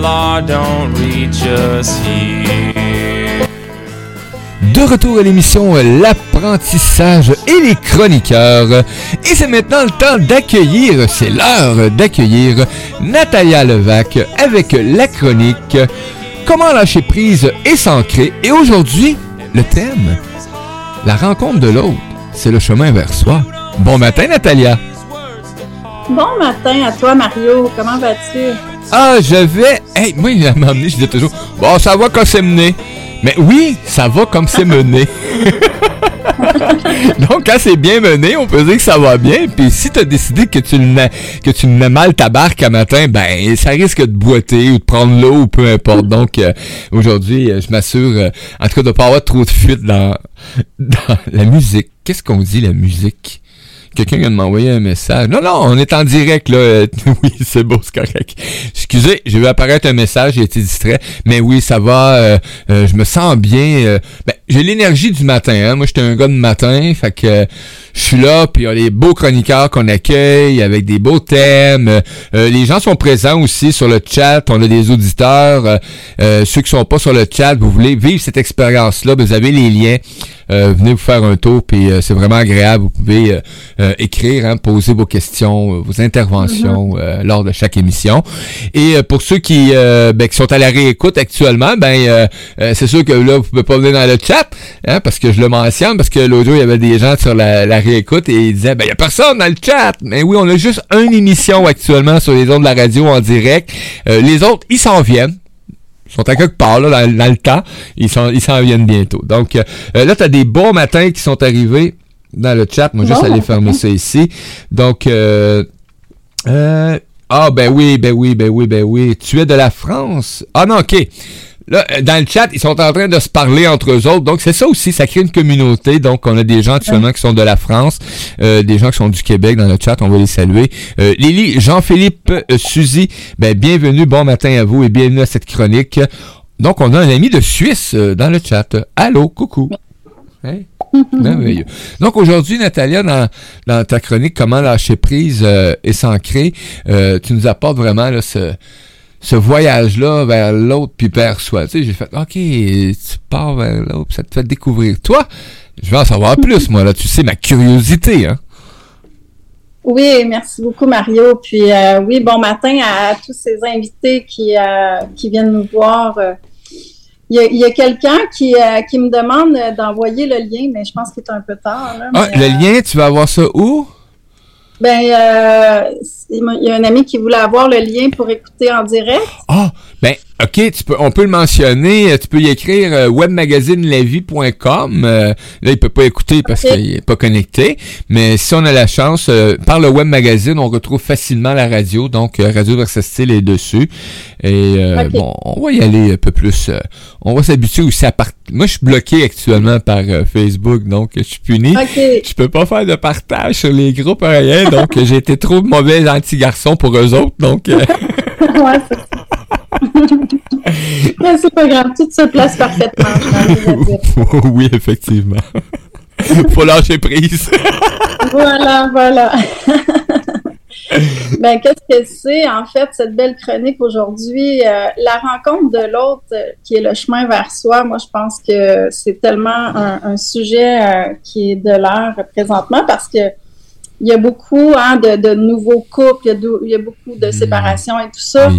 law don't reach us here. De retour à l'émission L'apprentissage et les chroniqueurs. Et c'est maintenant le temps d'accueillir, c'est l'heure d'accueillir Natalia Levac avec la chronique Comment lâcher prise et s'ancrer. Et aujourd'hui, le thème, la rencontre de l'autre, c'est le chemin vers soi. Bon matin Natalia. Bon matin à toi Mario, comment vas-tu? Ah, je vais. Hey, moi, il m'a amené, je disais toujours, bon, ça va comme c'est mené. Mais oui, ça va comme c'est mené. Donc, quand c'est bien mené, on peut dire que ça va bien. Puis, si tu as décidé que tu mets, que tu mets mal ta barque à matin, ben, ça risque de boiter ou de prendre l'eau ou peu importe. Donc, euh, aujourd'hui, euh, je m'assure, euh, en tout cas, de pas avoir trop de fuite dans, dans la musique. Qu'est-ce qu'on dit, la musique? Quelqu'un vient de m'envoyer un message. Non, non, on est en direct, là. oui, c'est beau, c'est correct. Excusez, j'ai vu apparaître un message, j'ai été distrait. Mais oui, ça va. Euh, euh, je me sens bien. ben, j'ai l'énergie du matin. Hein. Moi, j'étais un gars de matin. Fait que je suis là, puis il y a les beaux chroniqueurs qu'on accueille avec des beaux thèmes. Euh, les gens sont présents aussi sur le chat. On a des auditeurs. Euh, euh, ceux qui sont pas sur le chat, vous voulez vivre cette expérience-là, vous avez les liens. venez vous faire un tour, puis c'est vraiment agréable. Vous pouvez écrire, hein, poser vos questions, vos interventions mm-hmm. lors de chaque émission. Et pour ceux qui, ben, qui sont à la réécoute actuellement, ben c'est sûr que là, vous pouvez pas venir dans le chat, hein, parce que je le mentionne, parce que l'autre jour, il y avait des gens sur la, la réécoute et il disait, ben, il y a personne dans le chat. Mais oui, on a juste une émission actuellement sur les ondes de la radio en direct. Euh, les autres, ils s'en viennent. Ils sont à quelque part, là, dans, le temps. Ils s'en ils s'en viennent bientôt. Donc, euh, là, tu as des bons matins qui sont arrivés dans le chat. Moi, juste aller fermer ça ici. Donc, euh, ah, ben oui, ben oui, ben oui, ben oui. Tu es de la France. Ah non, OK. Là, euh, dans le chat, ils sont en train de se parler entre eux autres. Donc, c'est ça aussi, ça crée une communauté. Donc, on a des gens actuellement qui sont de la France, euh, des gens qui sont du Québec dans le chat. On va les saluer. Euh, Lily, Jean-Philippe, euh, Suzy, ben, bienvenue, bon matin à vous et bienvenue à cette chronique. Donc, on a un ami de Suisse dans le chat. Allô, coucou. Hein? Donc aujourd'hui, Natalia, dans, ta chronique Comment lâcher prise et s'ancrer, tu nous apportes vraiment ce, voyage-là vers l'autre puis vers soi. Tu sais, j'ai fait, OK, tu pars vers l'autre, ça te fait découvrir. Toi, je veux en savoir plus, moi, là. Tu sais, ma curiosité, hein. Oui, merci beaucoup, Mario. Puis, euh, oui, bon matin à, tous ces invités qui, euh, qui viennent nous voir. Il y a, quelqu'un qui, euh, qui me demande d'envoyer le lien, mais je pense qu'il est un peu tard. ah, le lien, tu vas avoir ça où? Ben, euh, il y a un ami qui voulait avoir le lien pour écouter en direct. Ah, ben, OK, tu peux, on peut le mentionner. Tu peux y écrire euh, webmagazinelavi.com. Euh, là, il peut pas écouter parce qu'il est pas connecté. Mais si on a la chance, euh, par le web magazine, on retrouve facilement la radio. Donc, Radio Versa Style est dessus. Et bon, on va y aller un peu plus. on va s'habituer aussi à part. Moi, je suis bloqué actuellement par Facebook, donc je suis puni. Je peux pas faire de partage sur les groupes rien. Donc, j'ai été trop mauvais anti-garçon pour eux autres. Donc. ouais, Mais c'est pas grave, tout se place parfaitement. oui, effectivement. Faut lâcher prise. voilà, voilà. ben, qu'est-ce que c'est, en fait, cette belle chronique aujourd'hui? Euh, la rencontre de l'autre, euh, qui est le chemin vers soi, moi, je pense que c'est tellement un, sujet euh, qui est de l'heure présentement parce que il y a beaucoup hein, de, nouveaux couples, il y, a beaucoup de mmh. séparations et tout ça.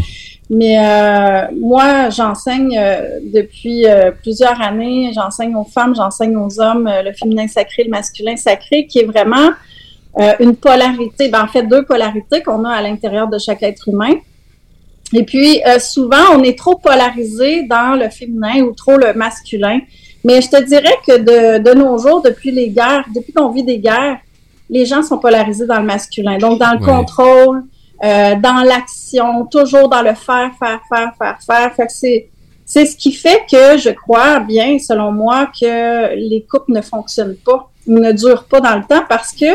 Mais euh, moi, j'enseigne euh, depuis euh, plusieurs années, j'enseigne aux femmes, j'enseigne aux hommes le féminin sacré, le masculin sacré, qui est vraiment une polarité, ben, en fait deux polarités qu'on a à l'intérieur de chaque être humain. Et puis, souvent, on est trop polarisé dans le féminin ou trop le masculin. Mais je te dirais que de, de nos jours, depuis les guerres, depuis qu'on vit des guerres, les gens sont polarisés dans le masculin. Donc, dans le contrôle, euh, dans l'action, toujours dans le faire, faire, faire, faire, faire. Fait que c'est, c'est ce qui fait que je crois bien, selon moi, que les couples ne fonctionnent pas ou ne durent pas dans le temps parce que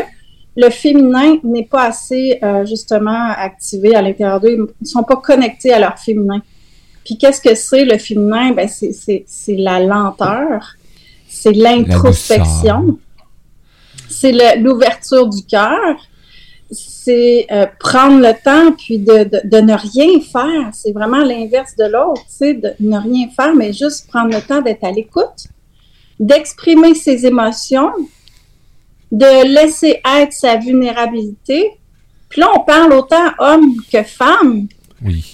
le féminin n'est pas assez euh, justement activé à l'intérieur d'eux. Ils ne sont pas connectés à leur féminin. Puis qu'est-ce que c'est le féminin? Ben c'est, c'est, c'est la lenteur, c'est l'introspection, c'est l'ouverture du cœur, c'est euh, prendre le temps puis de, de, ne rien faire. C'est vraiment l'inverse de l'autre, c'est de ne rien faire, mais juste prendre le temps d'être à l'écoute, d'exprimer ses émotions, de laisser être sa vulnérabilité. Puis là, on parle autant homme que femme.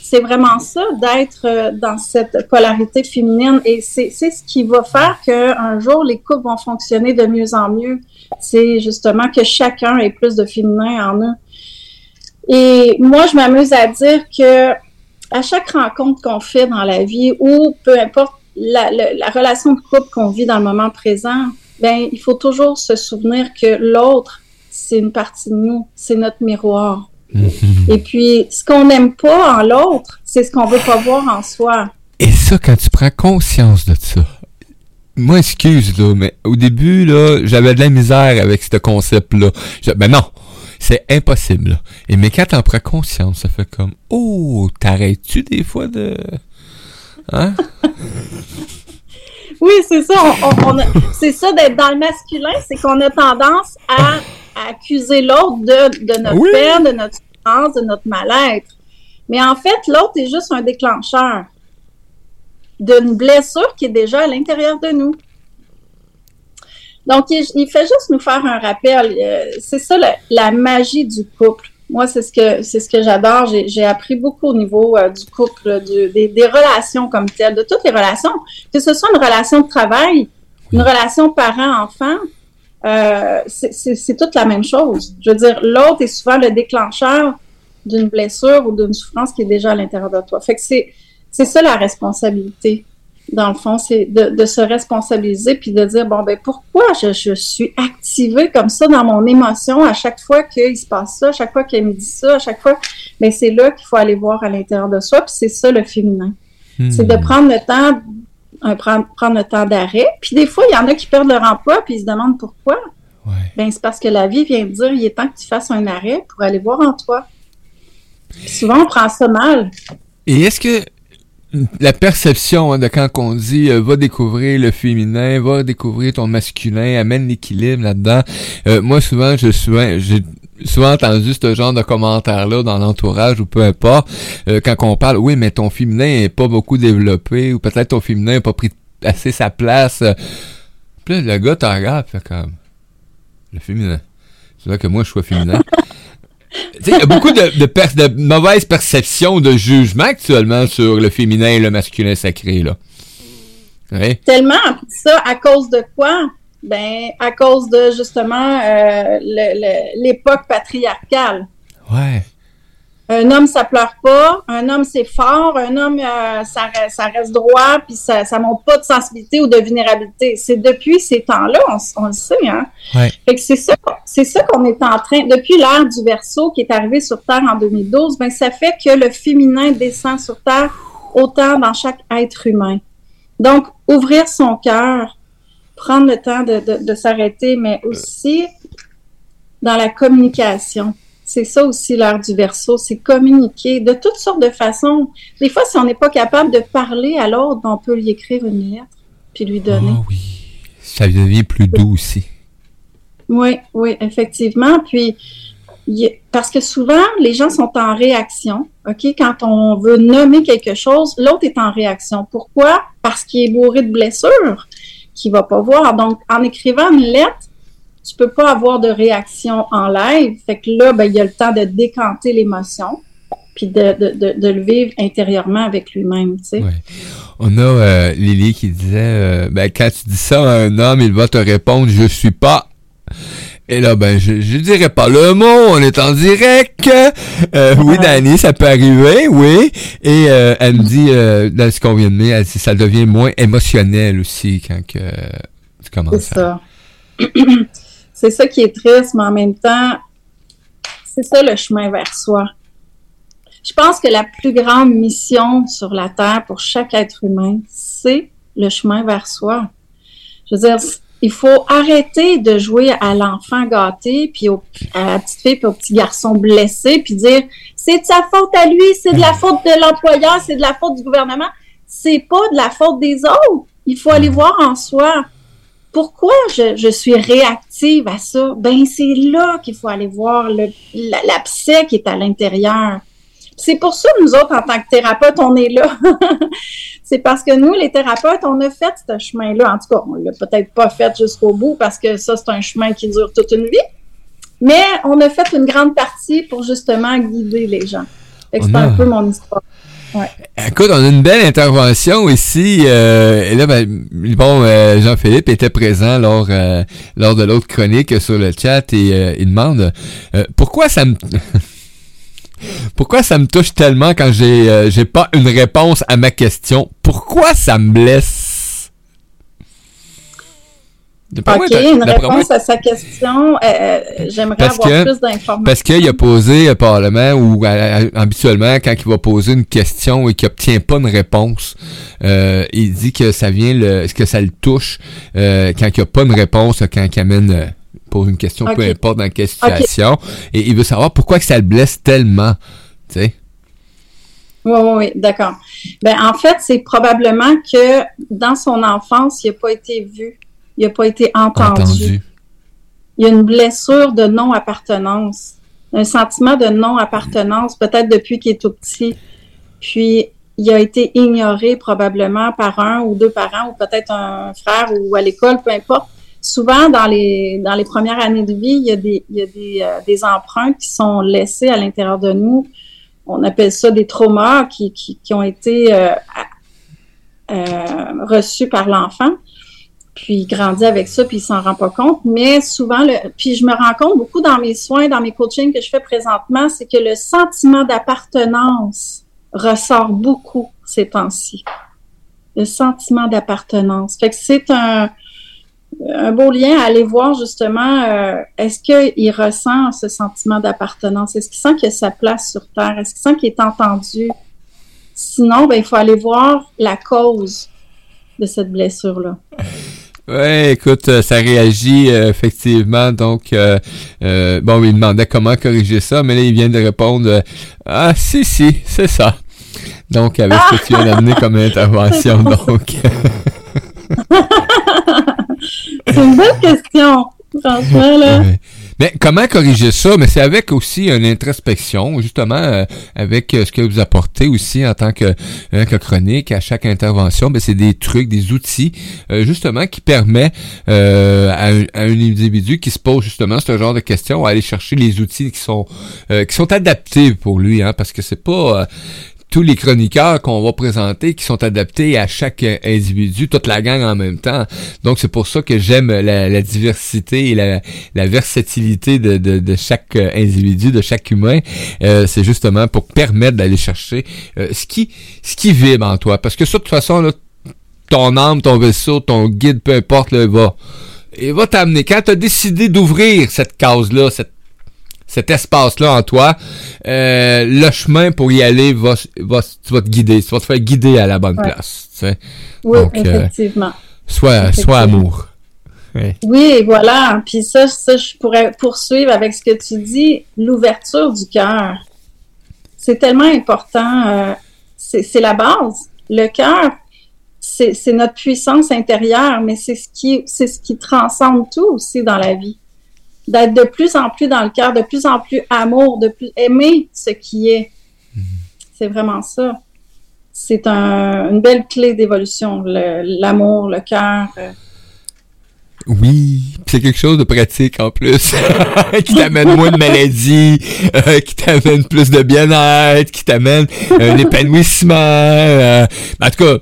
C'est vraiment ça, d'être euh, dans cette polarité féminine. Et c'est ce qui va faire qu'un jour, les couples vont fonctionner de mieux en mieux. C'est justement que chacun ait plus de féminin en eux. Et moi, je m'amuse à dire que à chaque rencontre qu'on fait dans la vie, ou peu importe la, la relation de couple qu'on vit dans le moment présent, ben il faut toujours se souvenir que l'autre, c'est une partie de nous, c'est notre miroir. Et puis, ce qu'on n'aime pas en l'autre, c'est ce qu'on veut pas voir en soi. Et ça, quand tu prends conscience de ça, moi, excuse, là, mais au début, là, j'avais de la misère avec ce concept-là. Ben non, c'est impossible. Là. Et mais quand t'en prends conscience, ça fait comme, oh, t'arrêtes-tu des fois de... Hein? oui, c'est ça. c'est ça d'être dans le masculin, c'est qu'on a tendance à accuser l'autre de, de notre peine, de notre souffrance, de notre mal-être. Mais en fait, l'autre est juste un déclencheur d'une blessure qui est déjà à l'intérieur de nous. Donc, il, fait juste nous faire un rappel. Euh, c'est ça la, magie du couple. Moi, c'est ce que c'est ce que j'adore. J'ai appris beaucoup au niveau euh, du couple, des, des, relations comme telles, de toutes les relations, que ce soit une relation de travail, une relation parent-enfant, euh, c'est toute la même chose. Je veux dire, l'autre est souvent le déclencheur d'une blessure ou d'une souffrance qui est déjà à l'intérieur de toi. Fait que c'est ça la responsabilité. Dans le fond, c'est de, de, se responsabiliser puis de dire bon ben pourquoi je, je suis activée comme ça dans mon émotion à chaque fois qu'il se passe ça, à chaque fois qu'elle me dit ça, à chaque fois. Mais ben, c'est là qu'il faut aller voir à l'intérieur de soi puis c'est ça le féminin. C'est de hmm. prendre le temps prendre, prendre le temps d'arrêt. Puis des fois, il y en a qui perdent leur emploi puis ils se demandent pourquoi. Ben, c'est parce que la vie vient de dire il est temps que tu fasses un arrêt pour aller voir en toi. souvent, on prend ça mal. Et est-ce que la perception hein, de quand on dit euh, va découvrir le féminin, va découvrir ton masculin, amène l'équilibre là-dedans? Euh, moi souvent je suis j'ai souvent entendu ce genre de commentaires-là dans l'entourage ou peu importe, euh, quand on parle, oui, mais ton féminin est pas beaucoup développé, ou peut-être ton féminin n'a pas pris assez sa place. Puis là, le gars t'en regarde, fait comme, le féminin. C'est vrai que moi, je suis féminin. il y a beaucoup de mauvaises perceptions, de jugement actuellement sur le féminin et le masculin sacré, là. Tellement, ça, à cause de quoi? Ben, à cause de justement euh, l'époque patriarcale. Ouais. Un homme, ça pleure pas. Un homme, c'est fort. Un homme, euh, ça, ça, reste droit, puis ça, ça montre pas de sensibilité ou de vulnérabilité. C'est depuis ces temps-là, on, le sait, hein. Ouais. Fait que c'est ça, c'est ça qu'on est en train, depuis l'ère du verso qui est arrivé sur Terre en 2012, ben ça fait que le féminin descend sur Terre autant dans chaque être humain. Donc, ouvrir son cœur, prendre le temps de, s'arrêter, mais aussi dans la communication. C'est ça aussi l'art du verso, c'est communiquer de toutes sortes de façons. Des fois, si on n'est pas capable de parler à l'autre, on peut lui écrire une lettre puis lui donner. Oh oui, ça devient plus doux aussi. Oui, oui, effectivement. Puis, parce que souvent, les gens sont en réaction. OK? Quand on veut nommer quelque chose, l'autre est en réaction. Pourquoi? Parce qu'il est bourré de blessures qui va pas voir. Donc, en écrivant une lettre, tu peux pas avoir de réaction en live. Fait que là, ben, il y a le temps de décanter l'émotion puis de, de, de, le vivre intérieurement avec lui-même, tu sais. On a euh, Lily qui disait, euh, ben, quand tu dis ça à un homme, il va te répondre, je suis pas et là, ben, je, je dirais pas le mot, on est en direct. Euh, oui, Dani, ça peut arriver, oui. Et euh, elle me dit, euh, dans ce qu'on vient de dire, elle dit, ça devient moins émotionnel aussi quand que tu commences. C'est ça. c'est ça qui est triste, mais en même temps, c'est ça le chemin vers soi. Je pense que la plus grande mission sur la Terre pour chaque être humain, c'est le chemin vers soi. Je veux dire, il faut arrêter de jouer à l'enfant gâté, puis à la petite fille, puis au petit garçon blessé, puis dire c'est de sa faute à lui, c'est de la faute de l'employeur, c'est de la faute du gouvernement. C'est pas de la faute des autres. Il faut aller voir en soi. pourquoi je, suis réactive à ça? Ben, c'est là qu'il faut aller voir l'abcès qui est à l'intérieur. C'est pour ça, nous autres, en tant que thérapeutes, on est là. c'est parce que nous, les thérapeutes, on a fait ce chemin-là. En tout cas, on l'a peut-être pas fait jusqu'au bout parce que ça, c'est un chemin qui dure toute une vie. Mais on a fait une grande partie pour justement guider les gens. C'est un peu mon histoire. Écoute, on a une belle intervention ici. Euh, et là, ben, bon, euh, Jean-Philippe était présent lors euh, lors de l'autre chronique sur le chat et il demande pourquoi ça me pourquoi ça me touche tellement quand j'ai j'ai pas une réponse à ma question? Pourquoi ça me blesse? OK, une réponse à sa question. Euh, euh, j'aimerais avoir plus d'informations. Parce qu'il a posé au Parlement ou habituellement, quand il va poser une question et qu'il n'obtient pas une réponse, euh, il dit que ça vient le, que ça le touche quand il n'y a pas une réponse, quand il amène pose une question, peu importe dans quelle situation. Et il veut savoir pourquoi que ça le blesse tellement. Tu sais? Oui, oui, oui, d'accord. Ben, en fait, c'est probablement que dans son enfance, il n'a pas été vu il n'a pas été entendu. Il y a une blessure de non-appartenance, un sentiment de non-appartenance, peut-être depuis qu'il est tout petit. Puis, il a été ignoré probablement par un ou deux parents, ou peut-être un frère ou à l'école, peu importe. Souvent, dans les, dans les premières années de vie, il y a des, il y a des, euh, des empreintes qui sont laissées à l'intérieur de nous. On appelle ça des traumas qui, qui, qui ont été euh, euh, reçus par l'enfant puis il grandit avec ça, puis il s'en rend pas compte. Mais souvent, le, puis je me rends compte beaucoup dans mes soins, dans mes coachings que je fais présentement, c'est que le sentiment d'appartenance ressort beaucoup ces temps-ci. Le sentiment d'appartenance. Fait que c'est un, un beau lien à aller voir justement, euh, est-ce qu'il ressent ce sentiment d'appartenance? Est-ce qu'il sent qu'il a sa place sur Terre? Est-ce qu'il sent qu'il est entendu? Sinon, ben, il faut aller voir la cause de cette blessure-là. Ouais, écoute, euh, ça réagit euh, effectivement. Donc, euh, bon, il demandait comment corriger ça, mais là, il vient de répondre Ah, si, si, c'est ça. Donc, avec ce que tu viens d'amener comme intervention, donc. C'est une bonne question, franchement, là. Mais comment corriger ça? Mais c'est avec aussi une introspection, justement, euh, avec euh, ce que vous apportez aussi en tant que, hein, que chronique à chaque intervention. Ben, c'est des trucs, des outils, euh, justement, qui permet à un, à, un, individu qui se pose justement ce genre de questions à aller chercher les outils qui sont qui sont adaptés pour lui, hein, parce que c'est pas tous les chroniqueurs qu'on va présenter qui sont adaptés à chaque individu, toute la gang en même temps. Donc c'est pour ça que j'aime la, diversité et la, versatilité de, de, chaque individu, de chaque humain. Euh, c'est justement pour permettre d'aller chercher euh, ce qui ce qui vibre en toi. Parce que ça, de toute façon, là, ton âme, ton vaisseau, ton guide, peu importe, là, va. Il va t'amener. Quand tu as décidé d'ouvrir cette case-là, cette cet espace-là en toi, euh, le chemin pour y aller va, va, tu vas te guider, tu vas te faire guider à la bonne place. Tu sais. Oui, euh, effectivement. soit, soit amour. Oui. voilà. Puis ça, ça, je pourrais poursuivre avec ce que tu dis, l'ouverture du cœur. C'est tellement important. Euh, c'est la base. Le cœur, c'est notre puissance intérieure, mais c'est ce qui, c'est ce qui transcende tout aussi dans la vie d'être de plus en plus dans le cœur, de plus en plus amour, de plus aimer ce qui est. C'est vraiment ça. C'est une belle clé d'évolution, l'amour, le, cœur. Oui, c'est quelque chose de pratique en plus, qui t'amène moins de maladies, euh, qui t'amène plus de bien-être, qui t'amène un. Euh. en tout cas,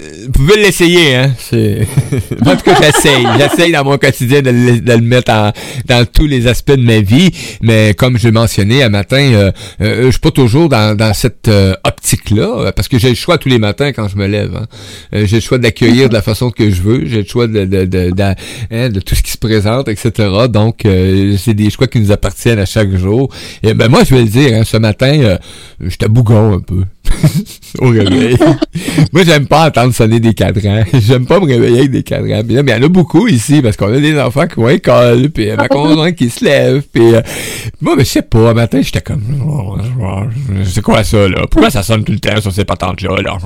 vous pouvez l'essayer, hein. C'est... en tout cas, j'essaye. J'essaye dans mon quotidien de le, de le mettre en, dans tous les aspects de ma vie. Mais comme je l'ai mentionné un matin, euh, euh, je suis pas toujours dans, dans cette euh, optique-là, parce que j'ai le choix tous les matins quand je me lève. Hein. j'ai le choix d'accueillir de la façon que je veux. J'ai le choix de, de, de, de, hein, de tout ce qui se présente, etc. Donc, c'est des choix qui nous appartiennent à chaque jour. Et ben moi, je vais le dire, hein, ce matin, j'étais bougon un peu. au réveil. Moi, j'aime pas entendre sonner des cadrans. J'aime pas me réveiller avec des cadrans. Mais il y en a beaucoup ici parce qu'on a des enfants qui vont à l'école, puis ma conjointe qui se lève, puis euh, moi, mais je sais pas, un matin, j'étais comme, c'est quoi ça, là? Pourquoi ça sonne tout le temps sur ces patentes-là, là?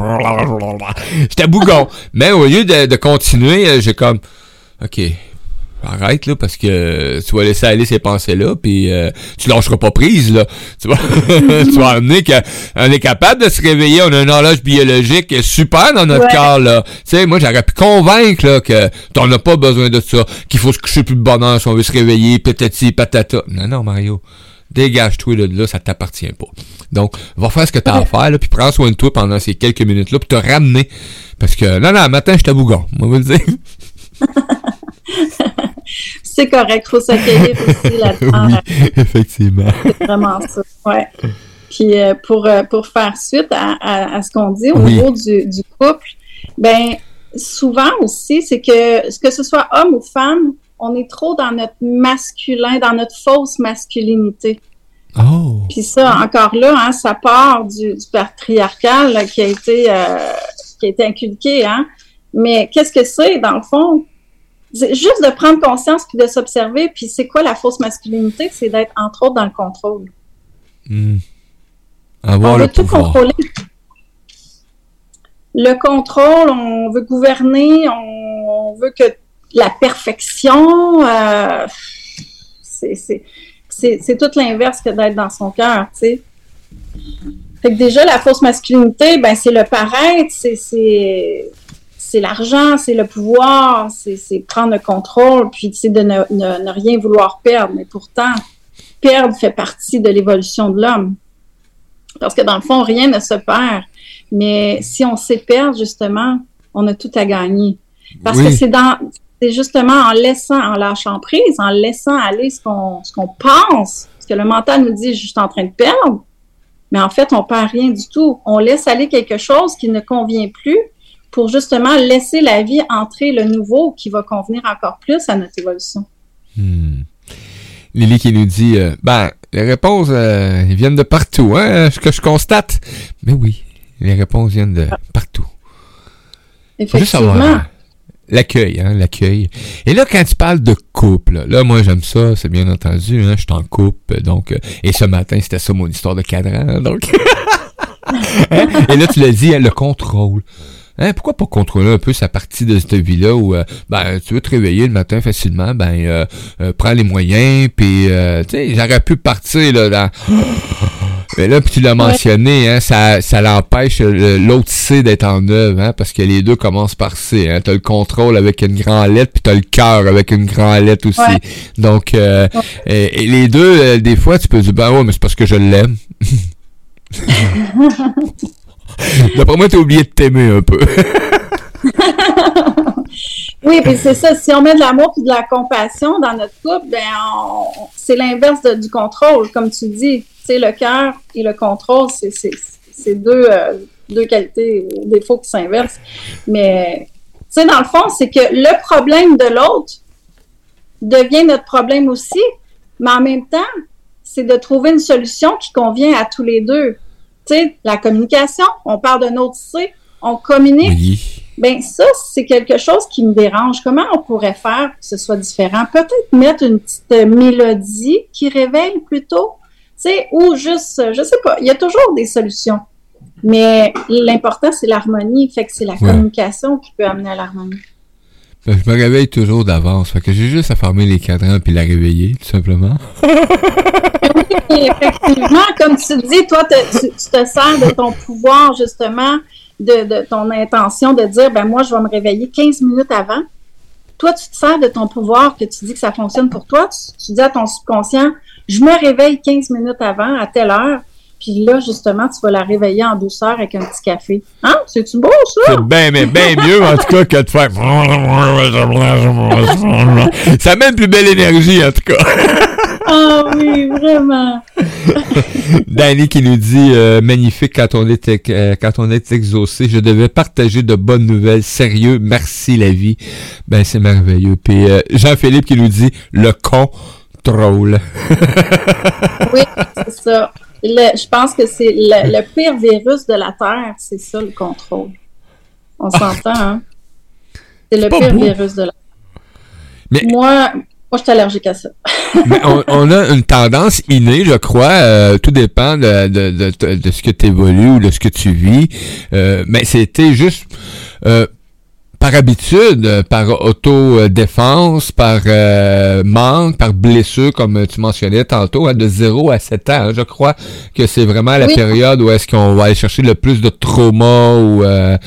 J'étais bougon. Mais au lieu de, de continuer, j'ai comme, OK, arrête là parce que tu vas laisser aller ces pensées là puis euh, tu lâcheras pas prise là. Tu vas tu vas amener qu'on est capable de se réveiller on a une horloge biologique super dans notre Ouais. corps là. Tu sais moi j'aurais pu convaincre là que t'en as pas besoin de ça qu'il faut se coucher plus de bonne heure si on veut se réveiller patati patata. Non non Mario. Dégage-toi de là ça t'appartient pas. Donc va faire ce que t'as à faire là puis prends soin de toi pendant ces quelques minutes là puis te ramener. Parce que non non matin je bougon. Moi vous le dire C'est correct, faut s'accueillir aussi là-dedans. oui effectivement C'est vraiment ça. Ouais. Puis euh, pour, euh, pour faire suite à, à- à ce qu'on dit au Oui. niveau du, du couple, ben souvent aussi, c'est que que ce soit homme ou femme, on est trop dans notre masculin, dans notre fausse masculinité. oh Puis ça, encore là, hein, ça part du, du patriarcal là, qui a été euh, qui a été inculqué, hein. Mais qu'est-ce que c'est dans le fond? Juste de prendre conscience puis de s'observer. Puis c'est quoi la fausse masculinité? C'est d'être entre autres dans le contrôle. Hmm. On veut tout pouvoir. contrôler. Le contrôle, on veut gouverner, on, on veut que la perfection, euh, c'est- c'est c'est- c'est tout l'inverse que d'être dans son cœur, tu sais. Fait que déjà, la fausse masculinité, ben, c'est le paraître, c'est- c'est l'argent, c'est le pouvoir, c'est prendre le contrôle, puis c'est de ne, ne- ne rien vouloir perdre. Mais pourtant, perdre fait partie de l'évolution de l'homme. Parce que dans le fond, rien ne se perd. Mais si on sait perdre, justement, on a tout à gagner. Parce Oui. que c'est dans c'est justement en laissant, en lâchant prise, en laissant aller ce qu'on ce qu'on pense, ce que le mental nous dit, je suis en train de perdre, mais en fait, on perd rien du tout. On laisse aller quelque chose qui ne convient plus pour justement laisser la vie entrer le nouveau qui va convenir encore plus à notre évolution. Hmm. Lily qui nous dit, euh, ben, les réponses, euh, ils viennent de partout, hein, ce que je constate. Mais oui, les réponses viennent de partout. Effectivement. euh, l'accueil, hein, l'accueil. Et là, quand tu parles de couple, là, là, moi, j'aime ça, c'est bien entendu, hein, je suis en couple, donc, euh, et ce matin, c'était ça mon histoire de cadran, donc. Hein? Et là, tu l'as dit, hein, le contrôle. Hein, pourquoi pas contrôler un peu sa partie de cette vie-là où euh, ben tu veux te réveiller le matin facilement, ben euh, euh, prends les moyens, puis euh, tu sais, j'aurais pu partir là dans mais là, puis tu l'as mentionné, hein, ça, ça l'empêche l'autre C d'être en œuvre, hein, parce que les deux commencent par C. Hein. T'as le contrôle avec une grande lettre, puis t'as le cœur avec une grande lettre aussi. Ouais. Donc, euh, et, et les deux, des fois, tu peux dire, ben ouais, mais c'est parce que je l'aime. D'après moi, t'as oublié de t'aimer un peu. Oui, puis c'est ça. Si on met de l'amour et de la compassion dans notre couple, ben c'est l'inverse du contrôle, comme tu dis. Tu sais, le cœur et le contrôle, c'est deux, euh, deux qualités défauts qui s'inversent. Mais, tu sais, dans le fond, c'est que le problème de l'autre devient notre problème aussi, mais en même temps, c'est de trouver une solution qui convient à tous les deux. Tu sais, la communication, on parle d'un autre C, on communique. Oui. Ben ça, c'est quelque chose qui me dérange. Comment on pourrait faire pour que ce soit différent? Peut-être mettre une petite mélodie qui réveille plutôt, tu sais, ou juste, je sais pas, il y a toujours des solutions. Mais l'important, c'est l'harmonie. Fait que c'est la communication qui peut amener à l'harmonie. Je me réveille toujours d'avance. Que j'ai juste à fermer les cadrans puis la réveiller, tout simplement. Et effectivement, comme tu dis, toi, tu, te sers de ton pouvoir, justement, de, de ton intention de dire, ben moi, je vais me réveiller 15 minutes avant. Toi, tu te sers de ton pouvoir que tu dis que ça fonctionne pour toi. Tu dis à ton subconscient, je me réveille 15 minutes avant, à telle heure. Puis là, justement, tu vas la réveiller en douceur avec un petit café. Hein? C'est-tu beau, ça? C'est bien, bien mieux, en tout cas, que de faire... Ça met une plus belle énergie, en tout cas. Ah oui, vraiment. Danny qui nous dit euh, magnifique quand on est euh, quand on est exaucé. Je devais partager de bonnes nouvelles. Sérieux, merci la vie. Ben c'est merveilleux. Puis euh, Jean-Philippe qui nous dit le contrôle. Oui, c'est ça. Le- je pense que c'est le, le pire virus de la Terre, c'est ça, le contrôle. On s'entend, hein? C'est le pire beau. virus de la Mais- Moi, moi, je suis allergique à ça. Mais on, on a une tendance innée, je crois. euh, tout dépend de, de, de, de ce que tu évolues ou de ce que tu vis. Euh, mais c'était juste euh, par habitude, euh, par autodéfense, par euh, manque, par blessure, comme tu mentionnais tantôt, hein, de 0 à 7 ans. Hein. je crois que c'est vraiment la période où est-ce qu'on va aller chercher le plus de traumas ou euh,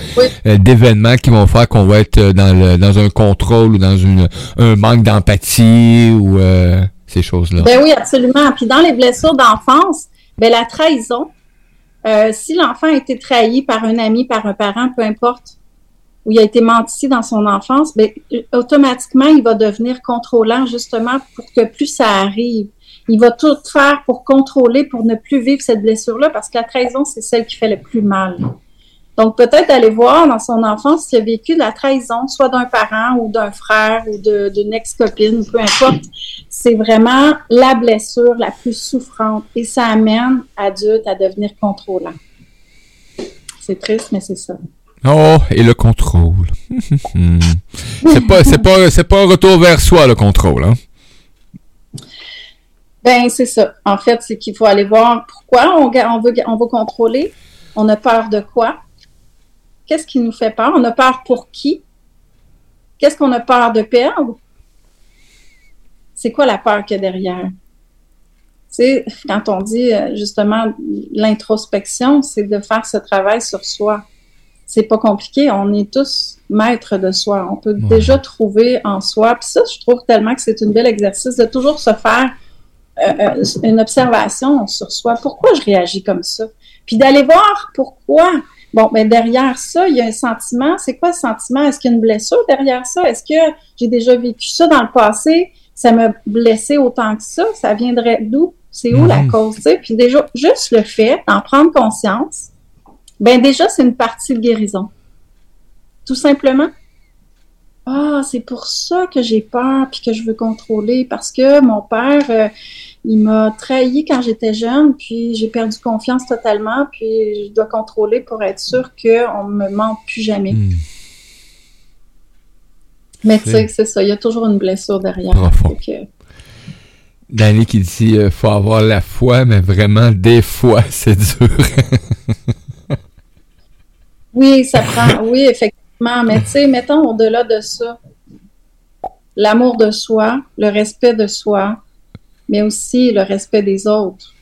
d'événements qui vont faire qu'on va être dans, le, dans un contrôle ou dans une, un manque d'empathie ou ces choses-là. Ben oui, absolument. Puis dans les blessures d'enfance, ben la trahison, si l'enfant a été trahi par un ami, par un parent, peu importe, où il a été menti dans son enfance, bien, automatiquement, il va devenir contrôlant justement pour que plus ça arrive. Il va tout faire pour contrôler, pour ne plus vivre cette blessure-là, parce que la trahison, c'est celle qui fait le plus mal. Donc, peut-être aller voir dans son enfance s'il a vécu de la trahison, soit d'un parent ou d'un frère ou d'une ex-copine, peu importe. C'est vraiment la blessure la plus souffrante et ça amène adulte à devenir contrôlant. C'est triste, mais c'est ça. Oh, et le contrôle. c'est pas, c'est pas, c'est pas un retour vers soi, le contrôle, hein? Ben, c'est ça. En fait, c'est qu'il faut aller voir pourquoi on, on, veut, on veut contrôler. On a peur de quoi? Qu'est-ce qui nous fait peur? On a peur pour qui? Qu'est-ce qu'on a peur de perdre? C'est quoi la peur qu'il y a derrière? sais, quand on dit euh, justement l'introspection, c'est de faire ce travail sur soi c'est pas compliqué. On est tous maîtres de soi. On peut déjà trouver en soi. Puis ça, je trouve tellement que c'est un bel exercice de toujours se faire euh, euh, une observation sur soi. Pourquoi je réagis comme ça? Puis d'aller voir pourquoi. Bon, mais derrière ça, il y a un sentiment. C'est quoi ce sentiment? Est-ce qu'il y a une blessure derrière ça? Est-ce que j'ai déjà vécu ça dans le passé? Ça m'a blessé autant que ça? Ça viendrait d'où? C'est où la cause? Puis déjà, juste le fait d'en prendre conscience, ben déjà, c'est une partie de guérison. Tout simplement. Ah, c'est pour ça que j'ai peur puis que je veux contrôler parce que mon père, euh, il m'a trahi quand j'étais jeune puis j'ai perdu confiance totalement puis je dois contrôler pour être sûr qu'on ne me mente plus jamais. Hmm. Mais tu sais, c'est ça, il y a toujours une blessure derrière. Que... Danny qui dit il euh, faut avoir la foi, mais vraiment, des fois, c'est dur. Oui, ça prend, oui, effectivement. Mais tu sais, mettons au-delà de ça, l'amour de soi, le respect de soi, mais aussi le respect des autres.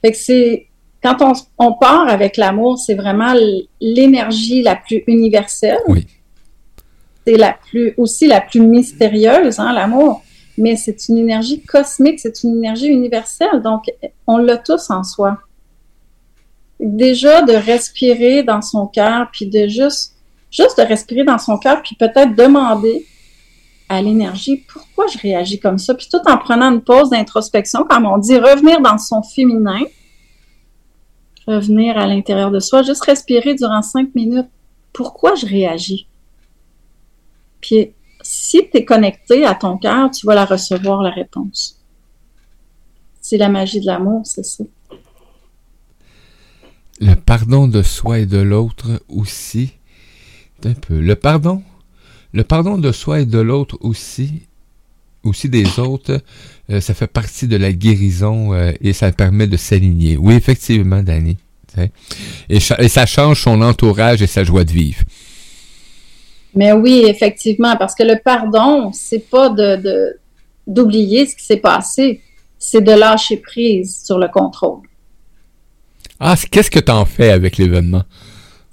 Fait que c'est, quand on, on part avec l'amour, c'est vraiment l'énergie la plus universelle. Oui. C'est la plus, aussi la plus mystérieuse, hein, l'amour. Mais c'est une énergie cosmique, c'est une énergie universelle. Donc, on l'a tous en soi déjà de respirer dans son cœur, puis de juste, juste de respirer dans son cœur, puis peut-être demander à l'énergie pourquoi je réagis comme ça, puis tout en prenant une pause d'introspection, comme on dit, revenir dans son féminin, revenir à l'intérieur de soi, juste respirer durant cinq minutes. Pourquoi je réagis? Puis si tu es connecté à ton cœur, tu vas la recevoir, la réponse. C'est la magie de l'amour, c'est ça le pardon de soi et de l'autre aussi. Un peu. Le pardon, le pardon de soi et de l'autre aussi, aussi des autres, euh, ça fait partie de la guérison euh, et ça permet de s'aligner. Oui, effectivement, Danny. Et, et, ça change son entourage et sa joie de vivre. Mais oui, effectivement, parce que le pardon, c'est pas de d'oublier ce qui s'est passé, c'est de lâcher prise sur le contrôle. Ah, qu'est-ce que tu en fais avec l'événement?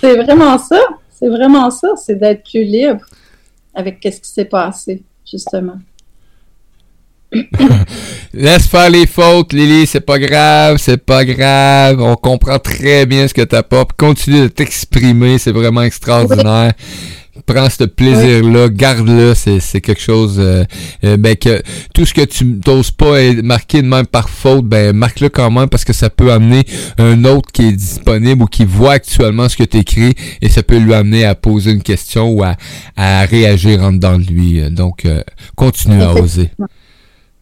c'est vraiment ça. C'est vraiment ça. C'est d'être plus libre avec ce qui s'est passé, justement. Laisse faire les fautes, Lily, c'est pas grave, c'est pas grave. On comprend très bien ce que t'as pas. Continue de t'exprimer, c'est vraiment extraordinaire prends ce plaisir-là, garde-le, c'est, quelque chose euh, euh, ben que tout ce que tu n'oses pas marquer de même par faute, ben marque-le quand même parce que ça peut amener un autre qui est disponible ou qui voit actuellement ce que tu écris et ça peut lui amener à poser une question ou à, à réagir en dedans de lui. Donc, euh, continue à oser.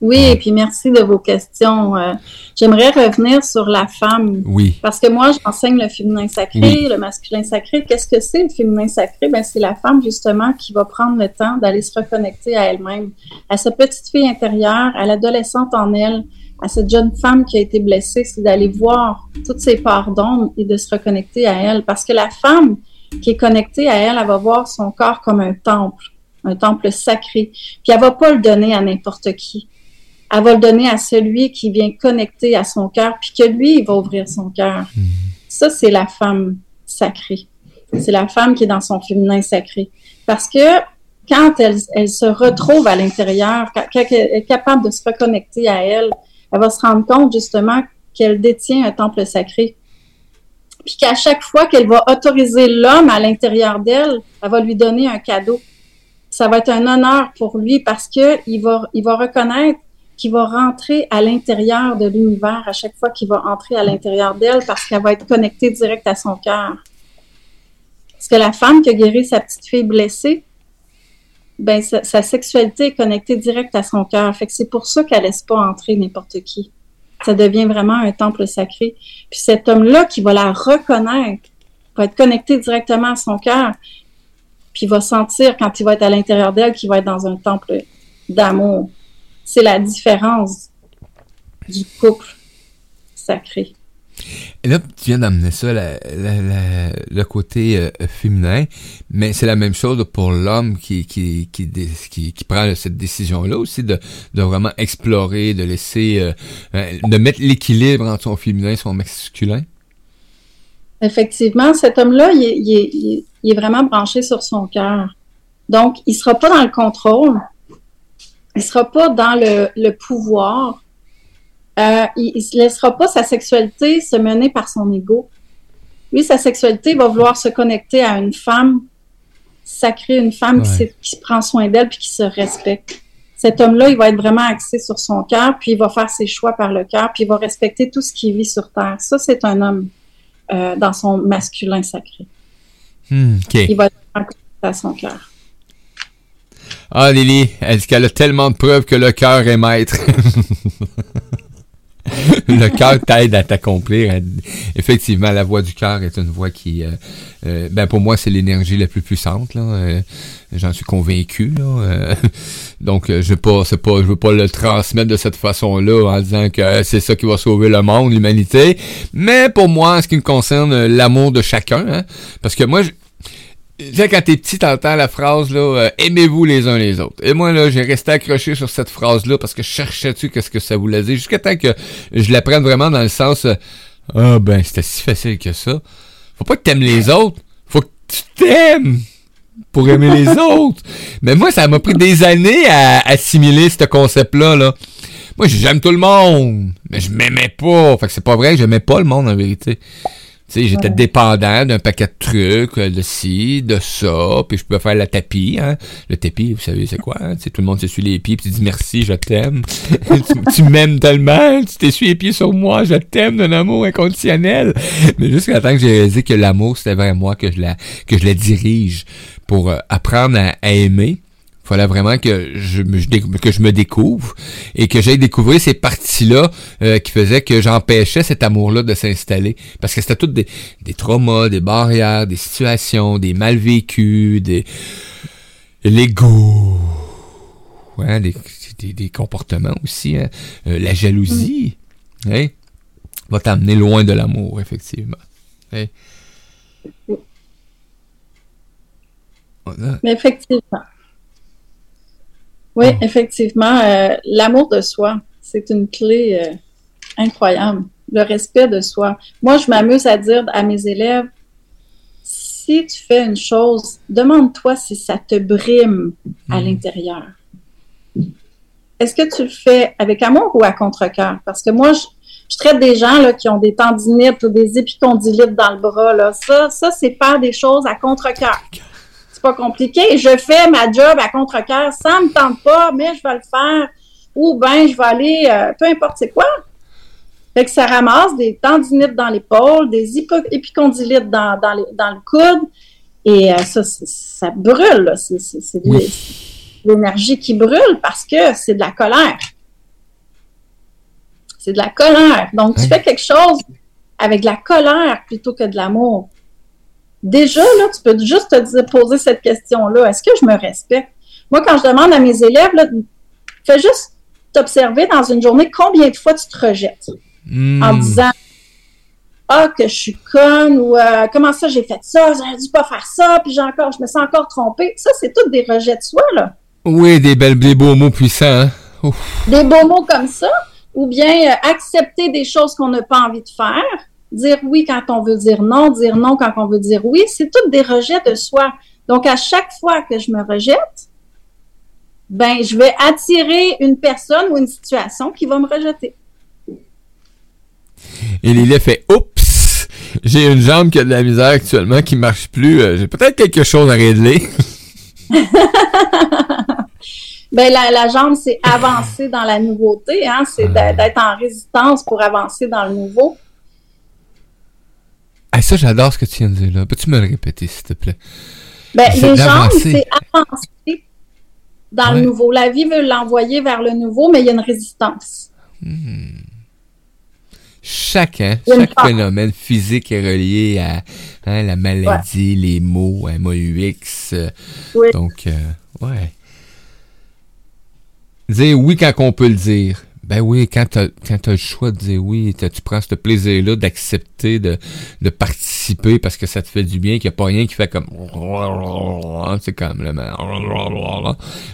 Oui, et puis merci de vos questions. Euh, j'aimerais revenir sur la femme. Oui. Parce que moi, j'enseigne le féminin sacré, le masculin sacré. Qu'est-ce que c'est le féminin sacré? Ben, c'est la femme, justement, qui va prendre le temps d'aller se reconnecter à elle-même, à sa petite fille intérieure, à l'adolescente en elle, à cette jeune femme qui a été blessée. C'est d'aller voir toutes ses parts d'ombre et de se reconnecter à elle. Parce que la femme, qui est connectée à elle, elle va voir son corps comme un temple, un temple sacré. Puis elle va pas le donner à n'importe qui. Elle va le donner à celui qui vient connecter à son cœur, puis que lui, il va ouvrir son cœur. Mhm. Ça, c'est la femme sacrée. C'est la femme qui est dans son féminin sacré. Parce que quand elle, elle se retrouve à l'intérieur, quand, quand elle est capable de se reconnecter à elle, elle va se rendre compte justement qu'elle détient un temple sacré. Puis qu'à chaque fois qu'elle va autoriser l'homme à l'intérieur d'elle, elle va lui donner un cadeau. Ça va être un honneur pour lui parce que il va, il va reconnaître qu'il va rentrer à l'intérieur de l'univers à chaque fois qu'il va entrer à l'intérieur d'elle parce qu'elle va être connectée direct à son cœur. Parce que la femme qui a guéri sa petite fille blessée, ben sa, sa sexualité est connectée direct à son cœur. Fait que c'est pour ça qu'elle laisse pas entrer n'importe qui. Ça devient vraiment un temple sacré. Puis cet homme-là qui va la reconnaître, va être connecté directement à son cœur, puis il va sentir quand il va être à l'intérieur d'elle qu'il va être dans un temple d'amour. C'est la différence du couple sacré. Et là, tu viens d'amener ça, la- la- la- le côté euh, féminin, mais c'est la même chose pour l'homme qui, qui, qui, qui, qui prend cette décision-là aussi de, de vraiment explorer, de laisser, euh, euh, de mettre l'équilibre entre son féminin et son masculin? Effectivement, cet homme-là, il, est- il il est- il est vraiment branché sur son cœur. Donc, il sera pas dans le contrôle. Il sera pas dans le, le pouvoir. Euh, il, se laissera pas sa sexualité se mener par son ego. Lui, sa sexualité va vouloir se connecter à une femme sacrée, une femme qui, Ouais. qui prend soin d'elle puis qui se respecte. Cet homme-là, il va être vraiment axé sur son cœur, puis il va faire ses choix par le cœur, puis il va respecter tout ce qui vit sur Terre. Ça, c'est un homme euh, dans son masculin sacré. Hmm. Il va être à son cœur. Ah, Lily, elle dit qu'elle a tellement de preuves que le cœur est maître? le cœur t'aide à t'accomplir. Effectivement, la voix du cœur est une voix qui, euh, euh, ben pour moi, c'est l'énergie la plus puissante. Là. Euh, J'en suis convaincu. Là. Donc, je pas, c'est pas, je veux pas le transmettre de cette façon-là en disant que c'est ça qui va sauver le monde, l'humanité. Mais pour moi, en ce qui me concerne, l'amour de chacun, hein, parce que moi, sais, quand t'es petit, t'entends la phrase, là, euh, aimez-vous les uns les autres. Et moi, là, j'ai resté accroché sur cette phrase-là parce que je cherchais dessus qu'est-ce que ça voulait dire, jusqu'à temps que je la prenne vraiment dans le sens, euh, ah ben, c'était si facile que ça. Faut pas que t'aimes les autres, faut que tu t'aimes pour aimer les autres. Mais moi, ça m'a pris des années à assimiler ce concept-là, là. Moi, j'aime tout le monde, mais je m'aimais pas. Fait que c'est pas vrai que j'aimais pas le monde, en vérité. Sais, j'étais Ouais. dépendant d'un paquet de trucs, euh, de ci, de ça, puis je pouvais faire le tapis, hein. Le tapis, vous savez, c'est quoi, hein? Tout le monde s'essuie les pieds, puis tu dis merci, je t'aime. tu tu m'aimes tellement, tu t'essuies les pieds sur moi, je t'aime d'un amour inconditionnel. Mais jusqu'à temps que j'ai réalisé que l'amour, c'était vers moi que je la, que je la dirige pour euh, apprendre à, à aimer. Fallait vraiment que je, que je me découvre et que j'aille découvrir ces parties-là euh, qui faisaient que j'empêchais cet amour-là de s'installer. Parce que c'était toutes des, des traumas, des barrières, des situations, des mal vécus, des l'ego, ouais, des, des, des comportements aussi, hein. Euh, la jalousie, hein, va t'amener loin de l'amour, effectivement. Hein? Voilà. Mais effectivement. Oui, effectivement, euh, l'amour de soi, c'est une clé euh, incroyable. Le respect de soi. Moi, je m'amuse à dire à mes élèves, si tu fais une chose, demande-toi si ça te brime à Mhm. l'intérieur. Est-ce que tu le fais avec amour ou à contre-cœur? Parce que moi, je, je traite des gens là, qui ont des tendinites ou des épicondylites dans le bras. Là. Ça, ça c'est faire des choses à contre-cœur. Pas compliqué. Je fais ma job à contre-cœur. Ça me tente pas, mais je vais le faire. Ou ben, je vais aller, euh, peu importe c'est quoi. Fait que ça ramasse des tendinites dans l'épaule, des épicondylites dans, dans, les- dans le coude. Et euh, ça, ça brûle. C'est de Oui. l'énergie qui brûle parce que c'est de la colère. C'est de la colère. Donc, tu Ouais. fais quelque chose avec de la colère plutôt que de l'amour. Déjà, là, tu peux juste te poser cette question-là. Est-ce que je me respecte? Moi, quand je demande à mes élèves, là, fais juste t'observer dans une journée combien de fois tu te rejettes Hmm. en disant ah que je suis conne ou euh, comment ça j'ai fait ça, j'aurais dû pas faire ça, puis j'ai encore, je me sens encore trompée. Ça, c'est tout des rejets de soi là. Oui, des belles, des beaux mots puissants. Hein? Des beaux mots comme ça, ou bien euh, accepter des choses qu'on n'a pas envie de faire, dire oui quand on veut dire non, dire non quand on veut dire oui, c'est tout des rejets de soi. Donc à chaque fois que je me rejette, ben je vais attirer une personne ou une situation qui va me rejeter. Et Lily fait Oups! J'ai une jambe qui a de la misère actuellement, qui marche plus. Euh, j'ai peut-être quelque chose à régler. ben, la, jambe, c'est avancer dans la nouveauté, hein? c'est d'être en résistance pour avancer dans le nouveau. Ça, j'adore ce que tu viens de dire là. Peux-tu me le répéter, s'il te plaît? Ben, les jambes, c'est avancer dans le nouveau. La vie veut l'envoyer vers le nouveau, mais il y a une résistance. Hmm chaque, hein, chaque phénomène physique est relié à hein, la maladie, les mots, MOUX. Euh, donc, euh, ouais. Dire oui quand on peut le dire. Ben oui, quand tu as, le choix de dire oui, tu prends ce plaisir-là d'accepter de, de participer parce que ça te fait du bien, qu'il n'y a pas rien qui fait comme c'est comme le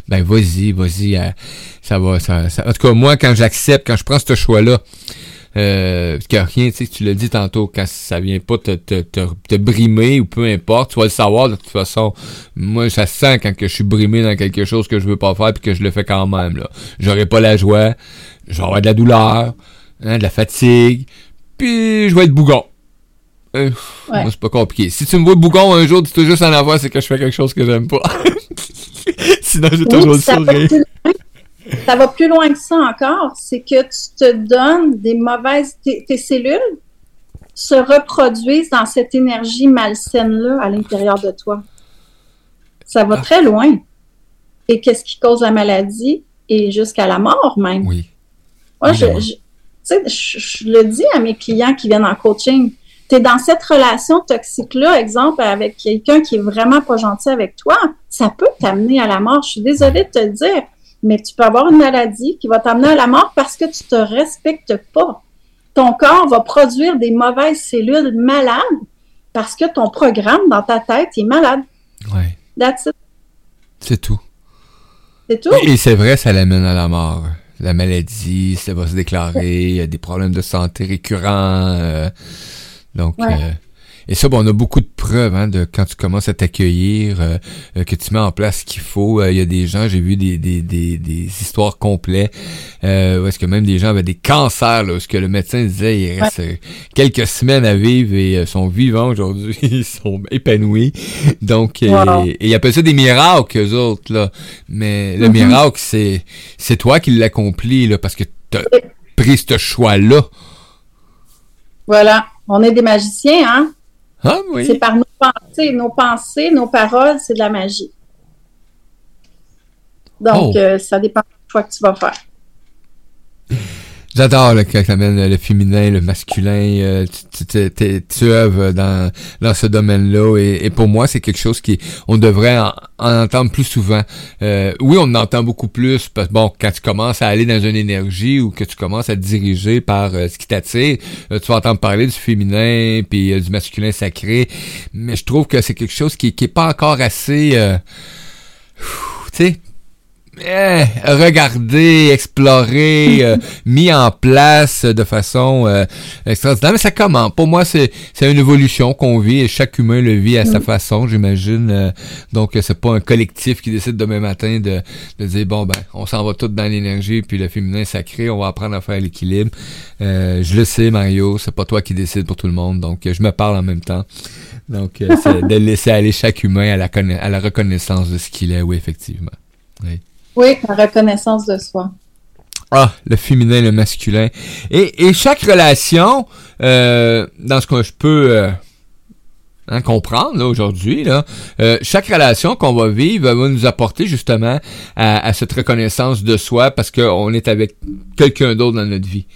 ben vas-y, vas-y, euh, ça va, ça, ça, en tout cas moi quand j'accepte, quand je prends ce choix-là, euh, que rien, tu sais, tu l'as dit tantôt, quand ça vient pas te, te, te, brimer ou peu importe, tu vas le savoir de toute façon. Moi, ça sent quand que je suis brimé dans quelque chose que je veux pas faire puis que je le fais quand même, là. J'aurai pas la joie, j'aurai de la douleur, hein, de la fatigue, puis je vais être bougon. Euh, c'est pas compliqué. Si tu me vois bougon un jour, dis-toi juste en avoir, c'est que je fais quelque chose que j'aime pas. Sinon, j'ai toujours le sourire ça va plus loin que ça encore, c'est que tu te donnes des mauvaises, tes, cellules se reproduisent dans cette énergie malsaine-là à l'intérieur de toi. Ça va ah. très loin. Et qu'est-ce qui cause la maladie? Et jusqu'à la mort même? Oui. Moi, je, je, le dis à mes clients qui viennent en coaching. Tu es dans cette relation toxique-là, exemple, avec quelqu'un qui est vraiment pas gentil avec toi, ça peut t'amener à la mort. Je suis désolée de te le dire mais tu peux avoir une maladie qui va t'amener à la mort parce que tu te respectes pas. Ton corps va produire des mauvaises cellules malades parce que ton programme dans ta tête est malade. Ouais. That's it. C'est tout. C'est tout. Et, c'est vrai, ça l'amène à la mort. La maladie, ça va se déclarer, il y a des problèmes de santé récurrents. Euh, donc, euh, et ça, bon, on a beaucoup de preuves hein, de quand tu commences à t'accueillir, euh, euh, que tu mets en place ce qu'il faut. Euh, il y a des gens, j'ai vu des, des, des, des histoires complètes, euh, où est-ce que même des gens avaient des cancers, là, où ce que le médecin disait, il reste quelques semaines à vivre et sont vivants aujourd'hui, ils sont épanouis. Donc, et, ils appellent ça des miracles, eux autres, là. Mais le mm-hmm. miracle, c'est c'est toi qui l'accomplis, là, parce que tu as pris ce choix-là. Voilà. On est des magiciens, hein? Ah, c'est par nos pensées. Nos pensées, nos paroles, c'est de la magie. Donc, oh. euh, ça dépend du choix que tu vas faire. J'adore quand tu amènes le féminin, le masculin, euh, tu, œuvres dans, dans ce domaine-là et, pour moi, c'est quelque chose qui on devrait en, entendre plus souvent. Euh, oui, on en entend beaucoup plus parce bon, quand tu commences à aller dans une énergie ou que tu commences à te diriger par euh, ce qui t'attire, tu vas entendre parler du féminin puis du masculin sacré, mais je trouve que c'est quelque chose qui, qui est pas encore assez tu sais eh, regarder, explorer, euh, mis en place de façon euh, extraordinaire. Mais ça commence. Pour moi, c'est c'est une évolution qu'on vit et chaque humain le vit à sa façon, j'imagine. Euh, donc, c'est pas un collectif qui décide demain matin de, de dire bon ben, on s'en va tout dans l'énergie puis le féminin sacré, on va apprendre à faire l'équilibre. je le sais, Mario, c'est pas toi qui décide pour tout le monde. Donc, je me parle en même temps. Donc, c'est de laisser aller chaque humain à la, à la reconnaissance de ce qu'il est, oui, effectivement. Oui. Oui, la reconnaissance de soi. Ah, le féminin, le masculin. Et, chaque relation, euh, dans ce que je peux euh, hein, comprendre aujourd'hui, là, euh, chaque relation qu'on va vivre va nous apporter justement à, cette reconnaissance de soi parce qu'on est avec quelqu'un d'autre dans notre vie.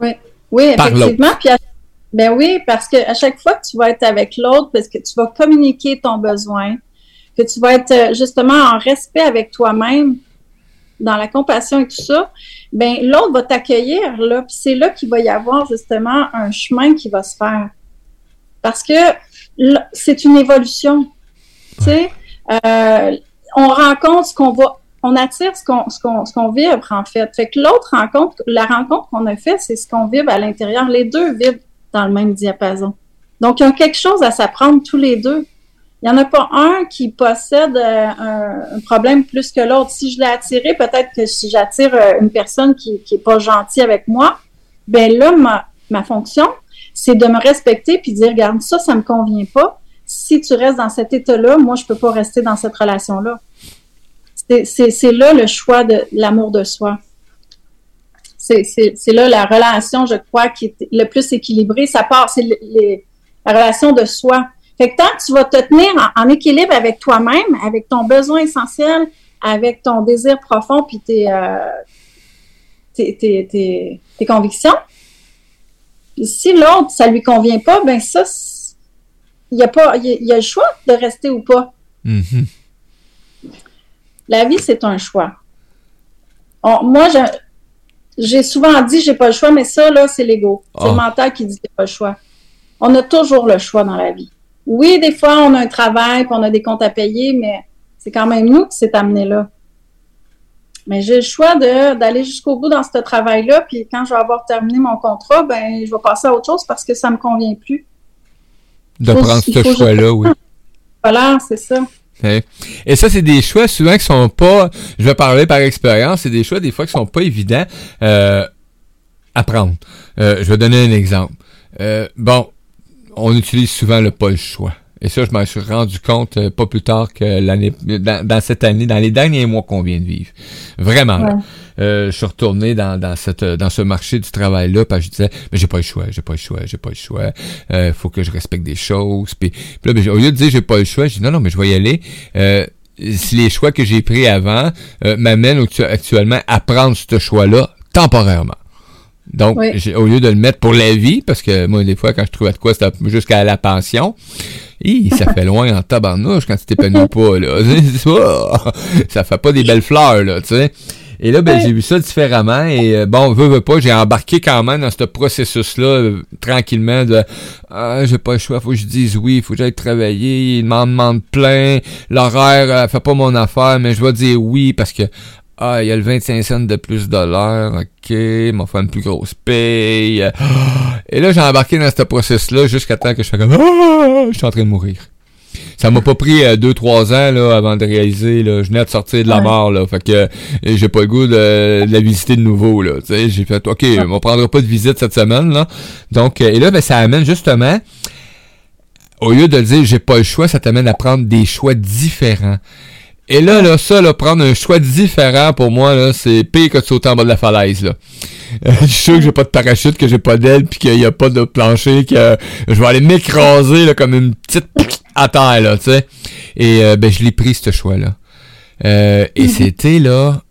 Oui, oui, effectivement. ben oui, parce que à chaque fois que tu vas être avec l'autre, parce que tu vas communiquer ton besoin, que tu vas être euh, justement en respect avec toi-même, dans la compassion et tout ça, ben l'autre va t'accueillir là, puis c'est là qu'il va y avoir justement un chemin qui va se faire. Parce que c'est une évolution. Tu sais, euh, on rencontre ce qu'on va, on attire ce qu'on ce qu'on ce qu'on vibre en fait. Fait que l'autre rencontre, la rencontre qu'on a faite, c'est ce qu'on vibre à l'intérieur. Les deux vibrent dans le même diapason. Donc, il y a quelque chose à s'apprendre tous les deux. Il n'y en a pas un qui possède euh, un, problème plus que l'autre. Si je l'ai attiré, peut-être que si j'attire euh, une personne qui n'est pas gentille avec moi, ben là, ma, fonction, c'est de me respecter puis de dire, regarde, ça, ça me convient pas. Si tu restes dans cet état-là, moi, je peux pas rester dans cette relation-là. C'est là le choix de l'amour de soi. C'est là la relation, je crois, qui est le plus équilibrée. Ça part, c'est la relation de soi. Fait que tant que tu vas te tenir en, équilibre avec toi-même, avec ton besoin essentiel, avec ton désir profond, puis tes, euh, tes, tes, tes, convictions, puis si l'autre, ça lui convient pas, ben ça, il y a pas, y, a le choix de rester ou pas. Mm-hmm. La vie, c'est un choix. moi, j'ai souvent dit j'ai pas le choix, mais ça, là, c'est l'ego. C'est le ah. mental qui dit j'ai pas le choix. On a toujours le choix dans la vie. Oui, des fois, on a un travail, puis on a des comptes à payer, mais c'est quand même nous qui s'est amené là. Mais j'ai le choix d'aller jusqu'au bout dans ce travail-là, puis quand je vais avoir terminé mon contrat, ben je vais passer à autre chose parce que ça me convient plus. De prendre ce choix-là, oui. Voilà, c'est ça. Et ça, c'est des choix souvent qui sont pas, je vais parler par expérience, c'est des choix des fois qui sont pas évidents euh, à prendre. Euh, je vais donner un exemple. Euh, bon, on utilise souvent le pas le choix. Et ça, je m'en suis rendu compte euh, pas plus tard que l'année, dans, cette année, dans les derniers mois qu'on vient de vivre. Vraiment. Euh, je suis retourné dans, dans cette dans ce marché du travail là parce que je disais mais j'ai pas le choix j'ai pas le choix j'ai pas le choix euh, faut que je respecte des choses puis, là ben, au lieu de dire j'ai pas le choix je dis non non mais je vais y aller euh, si les choix que j'ai pris avant euh, m'amènent actuellement à prendre ce choix là temporairement donc, au lieu de le mettre pour la vie, parce que moi, des fois, quand je trouvais de quoi, c'était jusqu'à la pension. ça fait loin en tabarnouche quand tu t'épanouis pas, là. ça fait pas des belles fleurs, là, tu sais. Et là, ben, j'ai vu ça différemment. Et euh, bon, veux, veux pas, j'ai embarqué quand même dans ce processus-là, euh, tranquillement, de Ah, j'ai pas le choix, faut que je dise oui, faut que j'aille travailler, il m'en demande plein, l'horaire euh, fait pas mon affaire, mais je vais dire oui parce que ah, il y a le 25 cents de plus de l'heure, ok, m'a fait une plus grosse paye. Et là, j'ai embarqué dans ce processus-là jusqu'à temps que je fais comme ah, je suis en train de mourir. Ça m'a pas pris 2-3 euh, ans là, avant de réaliser. Là, je venais de sortir de la mort. Là, fait que euh, j'ai pas le goût de, la visiter de nouveau. Là, j'ai fait OK, on prendra pas de visite cette semaine. Là. Donc, euh, et là, ben, ça amène justement, au lieu de dire j'ai pas le choix, ça t'amène à prendre des choix différents. Et là, là, ça, là, prendre un choix différent pour moi, là, c'est pire que de sauter en bas de la falaise, là. je suis sûr que j'ai pas de parachute, que j'ai pas d'aile, puis qu'il y a pas de plancher, que je vais aller m'écraser, là, comme une petite à terre, là, tu sais. Et, euh, ben, je l'ai pris, ce choix-là. Euh, et mhm. c'était, là,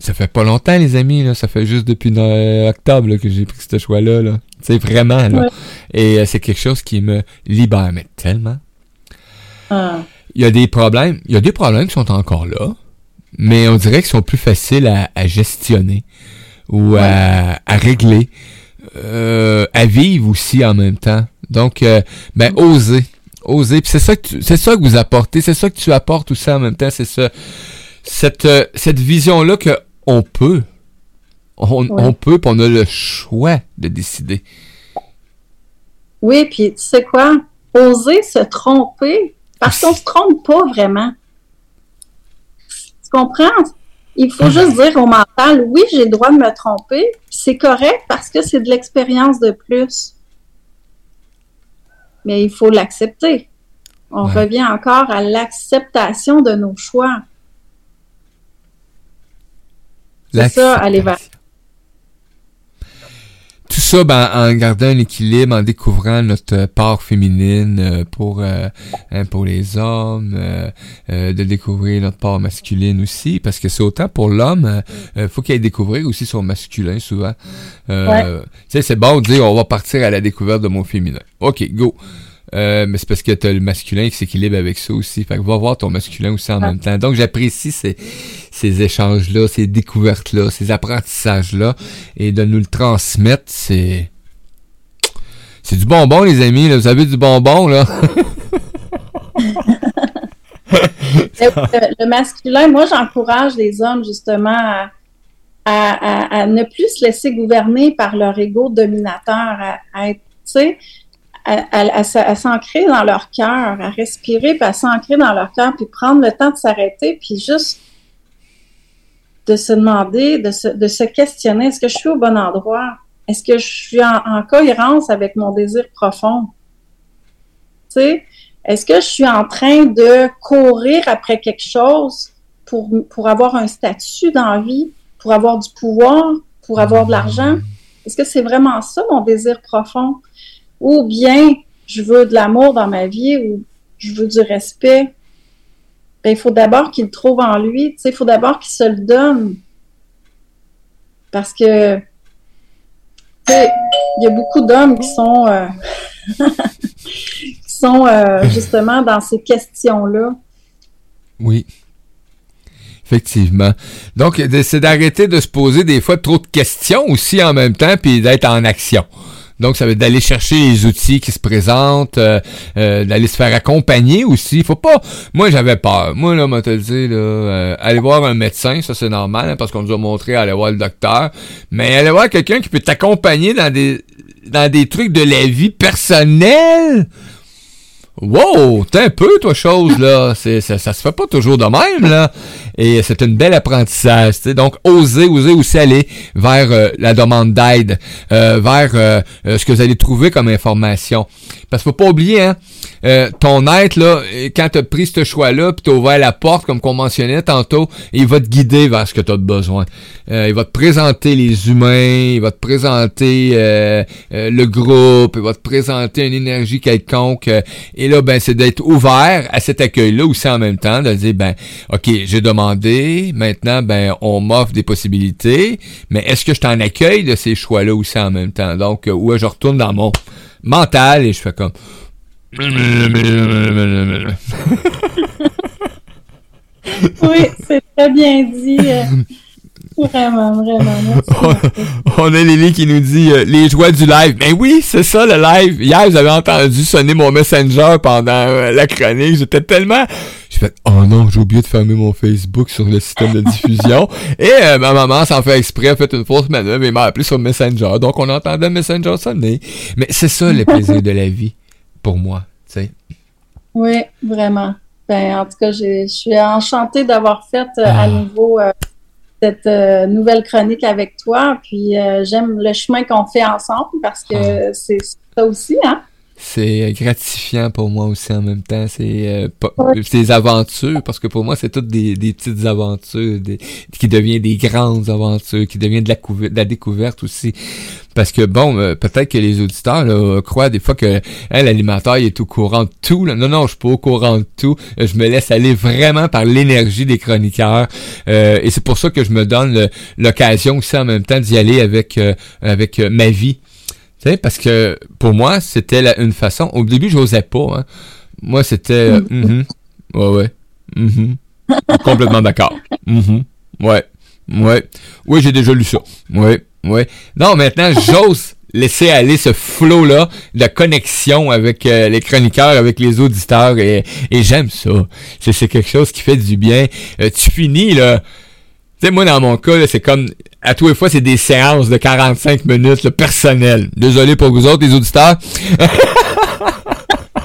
ça fait pas longtemps, les amis, là. Ça fait juste depuis octobre, que j'ai pris ce choix-là, là. Tu sais, vraiment, là. Et euh, c'est quelque chose qui me libère, mais tellement. Ah il y a des problèmes. Il y a des problèmes qui sont encore là, mais on dirait qu'ils sont plus faciles à, gestionner ou à, régler, euh, à vivre aussi en même temps. Donc, euh, ben, oser. Oser. c'est ça que c'est ça que vous apportez, c'est ça que tu apportes aussi en même temps, c'est ça. Cette, euh, cette vision-là que on peut. On, on peut, puis on a le choix de décider. Oui, puis tu sais quoi? Oser se tromper, parce qu'on se trompe pas vraiment. Tu comprends? Il faut juste dire au mental, oui, j'ai le droit de me tromper, c'est correct parce que c'est de l'expérience de plus. Mais il faut l'accepter. On revient encore à l'acceptation de nos choix. C'est ça, aller vers tout ça ben, en gardant un équilibre, en découvrant notre part féminine euh, pour euh, hein, pour les hommes, euh, de découvrir notre part masculine aussi, parce que c'est autant pour l'homme, faut qu'il aille découvrir aussi son masculin souvent. Tu sais, c'est bon de dire on va partir à la découverte de mon féminin. Ok, go. Euh, mais c'est parce que t'as le masculin qui s'équilibre avec ça aussi. Fait que va voir ton masculin aussi en même temps. Donc j'apprécie ces, ces échanges-là, ces découvertes-là, ces apprentissages-là. Et de nous le transmettre, c'est. C'est du bonbon, les amis. Là. Vous avez du bonbon, là. Le, masculin, moi, j'encourage les hommes justement à, à- à- à ne plus se laisser gouverner par leur ego dominateur, à, à être, tu sais, à, s'ancrer dans leur cœur, à respirer, puis à s'ancrer dans leur cœur, puis prendre le temps de s'arrêter, puis juste de se demander, de se, de se questionner, est-ce que je suis au bon endroit? Est-ce que je suis en, en cohérence avec mon désir profond? Tu sais, est-ce que je suis en train de courir après quelque chose pour, pour avoir un statut dans la vie, pour avoir du pouvoir, pour avoir de l'argent? Est-ce que c'est vraiment ça mon désir profond? Ou bien je veux de l'amour dans ma vie ou je veux du respect? Ben, il faut d'abord qu'il le trouve en lui. Il faut d'abord qu'il se le donne. Parce que il y a beaucoup d'hommes qui sont euh, qui sont euh, justement dans ces questions-là. Oui. Effectivement. Donc, c'est d'arrêter de se poser des fois trop de questions aussi en même temps, puis d'être en action. Donc, ça veut d'aller chercher les outils qui se présentent, euh, euh, d'aller se faire accompagner aussi. Faut pas. Moi, j'avais peur. Moi, là, le dire, là, euh, aller voir un médecin, ça c'est normal, hein, parce qu'on nous a montré aller voir le docteur. Mais aller voir quelqu'un qui peut t'accompagner dans des dans des trucs de la vie personnelle? Wow, t'es un peu, toi, chose, là. Ça, ça se fait pas toujours de même, là. Et c'est un bel apprentissage, tu. Donc, oser, oser aussi aller vers euh, la demande d'aide, euh, vers euh, euh, ce que vous allez trouver comme information. Parce qu'il faut pas oublier, hein, euh, ton être, là, quand t'as pris ce choix-là, puis t'as ouvert la porte, comme qu'on mentionnait tantôt, il va te guider vers ce que t'as besoin. Euh, il va te présenter les humains, il va te présenter le groupe, il va te présenter une énergie quelconque. et là, ben, c'est d'être ouvert à cet accueil-là aussi en même temps, de dire, ben, OK, j'ai demandé, maintenant, ben, on m'offre des possibilités, mais est-ce que je t'en accueille de ces choix-là aussi en même temps? Donc, euh, où je retourne dans mon mental et je fais comme... Oui, c'est très bien dit. Vraiment, vraiment. Merci. On a Lily qui nous dit euh, les joies du live. Ben oui, c'est ça le live. Hier, vous avez entendu sonner mon messenger pendant euh, la chronique. J'étais tellement... J'ai fait « Oh non, j'ai oublié de fermer mon Facebook sur le système de diffusion. » Et euh, ma maman, sans faire exprès, a fait une fausse manœuvre et m'a appelé sur Messenger. Donc, on entendait Messenger sonner. Mais c'est ça le plaisir de la vie, pour moi. tu sais. Oui, vraiment. Ben, en tout cas, je suis enchantée d'avoir fait à Ah. nouveau cette euh, nouvelle chronique avec toi. Puis euh, j'aime le chemin qu'on fait ensemble parce que c'est ça aussi, hein? C'est gratifiant pour moi aussi en même temps. C'est euh, des aventures, parce que pour moi, c'est toutes des, des petites aventures des- qui deviennent des grandes aventures, qui deviennent de la, de la découverte aussi. Parce que bon, euh, peut-être que les auditeurs là, croient des fois que hein, l'animateur il est au courant de tout. là. Non, non, je suis pas au courant de tout. Euh, Je me laisse aller vraiment par l'énergie des chroniqueurs. Euh, et c'est pour ça que je me donne l'occasion aussi en même temps d'y aller avec, euh, avec euh, ma vie. Tu sais, parce que pour moi, c'était une façon. Au début, j'osais pas. Hein. Moi, c'était. euh, mhm, ouais, ouais. mhm, complètement d'accord. mhm, ouais. Ouais. Oui, j'ai déjà lu ça. Ouais. Ouais. Non, maintenant, j'ose laisser aller ce flow-là de connexion avec euh, les chroniqueurs, avec les auditeurs, et, et j'aime ça. C'est, quelque chose qui fait du bien. Euh, tu finis, là. Tu sais, moi, dans mon cas, c'est comme, à tous les fois, c'est des séances de 45 minutes, le personnel. Désolé pour vous autres, les auditeurs.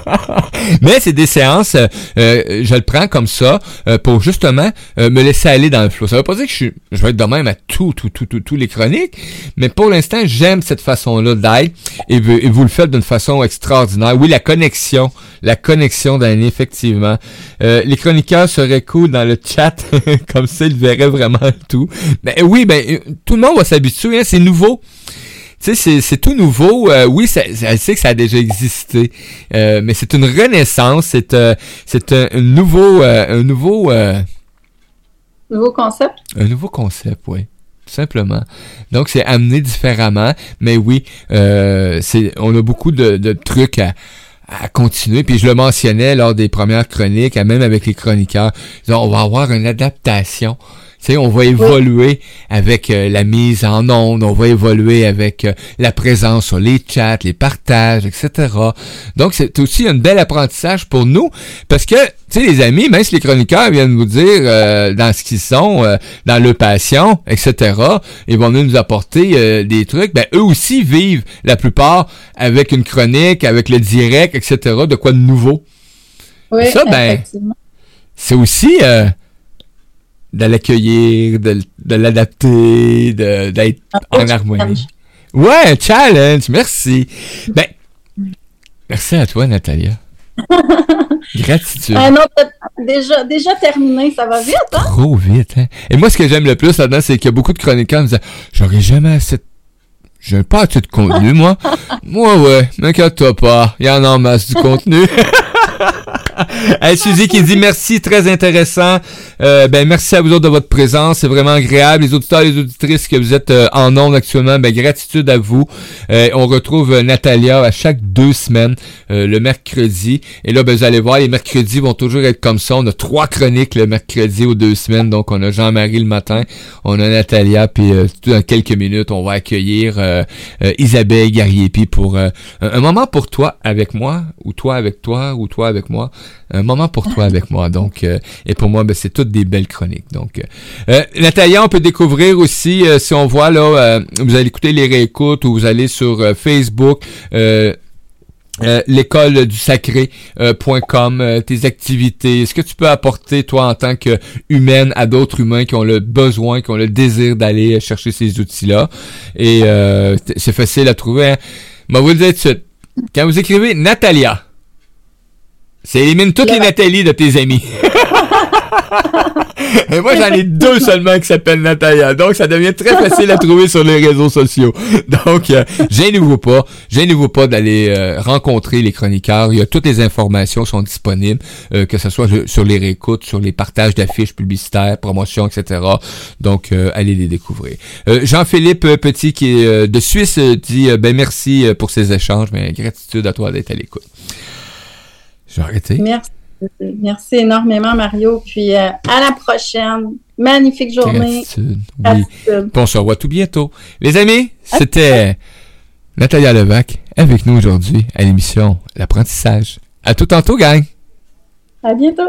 Mais c'est des séances, euh, je le prends comme ça euh, pour justement euh, me laisser aller dans le flow. Ça veut pas dire que je, suis, je vais être de même à tout, tout, tout, tout, tous les chroniques, mais pour l'instant, j'aime cette façon-là d'être et, vous- le faites d'une façon extraordinaire. Oui, la connexion, la connexion d'un effectivement. Euh, les chroniqueurs seraient cool dans le chat, comme ça, ils verraient vraiment tout. Mais oui, ben euh, tout le monde va s'habituer, hein, c'est nouveau. Tu sais, c'est- tout nouveau. Euh, oui, ça, elle sait que ça a déjà existé, Euh, mais c'est une renaissance. C'est euh, c'est un, un nouveau, euh, un nouveau, euh, Nouveau concept? un nouveau concept, oui. Tout simplement. Donc, c'est amené différemment. Mais oui, euh, c'est, on a beaucoup de, de trucs à, à continuer. Puis je le mentionnais lors des premières chroniques, même avec les chroniqueurs. On va avoir une adaptation sais, on va évoluer avec euh, la mise en onde, on va évoluer avec euh, la présence sur les chats, les partages, etc. Donc, c'est aussi un bel apprentissage pour nous parce que, tu sais, les amis, même si les chroniqueurs viennent vous dire euh, dans ce qu'ils sont, dans leur passion, etc., ils vont nous apporter des trucs, ben eux aussi vivent la plupart avec une chronique, avec le direct, etc., de quoi de nouveau. Oui, ça, ben, c'est aussi de l'accueillir, de, de l'adapter, d'être en harmonie. Ouais, challenge, merci. Ben, merci à toi, Natalia. Gratitude. Ah non, déjà, déjà terminé, ça va vite, hein? Trop vite, hein? Et moi, ce que j'aime le plus là-dedans, c'est qu'il y a beaucoup de chroniqueurs qui me disent J'aurais jamais assez de. J'ai pas assez de contenu, moi. moi, ouais, m'inquiète-toi pas. Il y en a en masse du contenu. hey, Suzy qui dit merci, très intéressant. Euh, ben merci à vous autres de votre présence, c'est vraiment agréable. Les auditeurs, les auditrices que vous êtes euh, en ondes actuellement, ben gratitude à vous. Euh, on retrouve Natalia à chaque deux semaines, le mercredi. Et là, ben vous allez voir, les mercredis vont toujours être comme ça. On a trois chroniques le mercredi aux deux semaines. Donc on a Jean-Marie le matin, on a Natalia, puis dans quelques minutes, on va accueillir Isabelle Gariepi pour un moment pour toi avec moi, ou toi avec toi, ou toi avec moi un moment pour toi avec moi. Donc, euh, et pour moi, ben, c'est toutes des belles chroniques. Donc, euh, euh Natalia, on peut découvrir aussi, euh, si on voit là, vous allez écouter les réécoutes ou vous allez sur Facebook. l'école du sacré.com, tes activités, ce que tu peux apporter toi en tant que humaine à d'autres humains qui ont le besoin, qui ont le désir d'aller chercher ces outils-là? Et c'est facile à trouver. Hein? Mais vous le dire. Quand vous écrivez Natalia, ça élimine toutes les Nathalie de tes amis. Et moi, j'en ai deux seulement qui s'appellent Natalia. Donc, ça devient très facile à trouver sur les réseaux sociaux. Donc, euh, gênez-vous pas. Gênez-vous pas d'aller euh, rencontrer les chroniqueurs. Il y a toutes les informations sont disponibles, euh, que ce soit sur les réécoutes, sur les partages d'affiches publicitaires, promotions, etc. Donc, euh, allez les découvrir. Jean-Philippe Petit, qui est de Suisse, dit ben merci pour ces échanges, mais gratitude à toi d'être à l'écoute. Merci. Merci énormément, Mario. Puis euh, à la prochaine. Magnifique journée. Oui. on se revoit tout bientôt. Les amis, c'était Natalia Levac avec nous aujourd'hui à l'émission L'apprentissage. À tout tantôt, gang. À bientôt.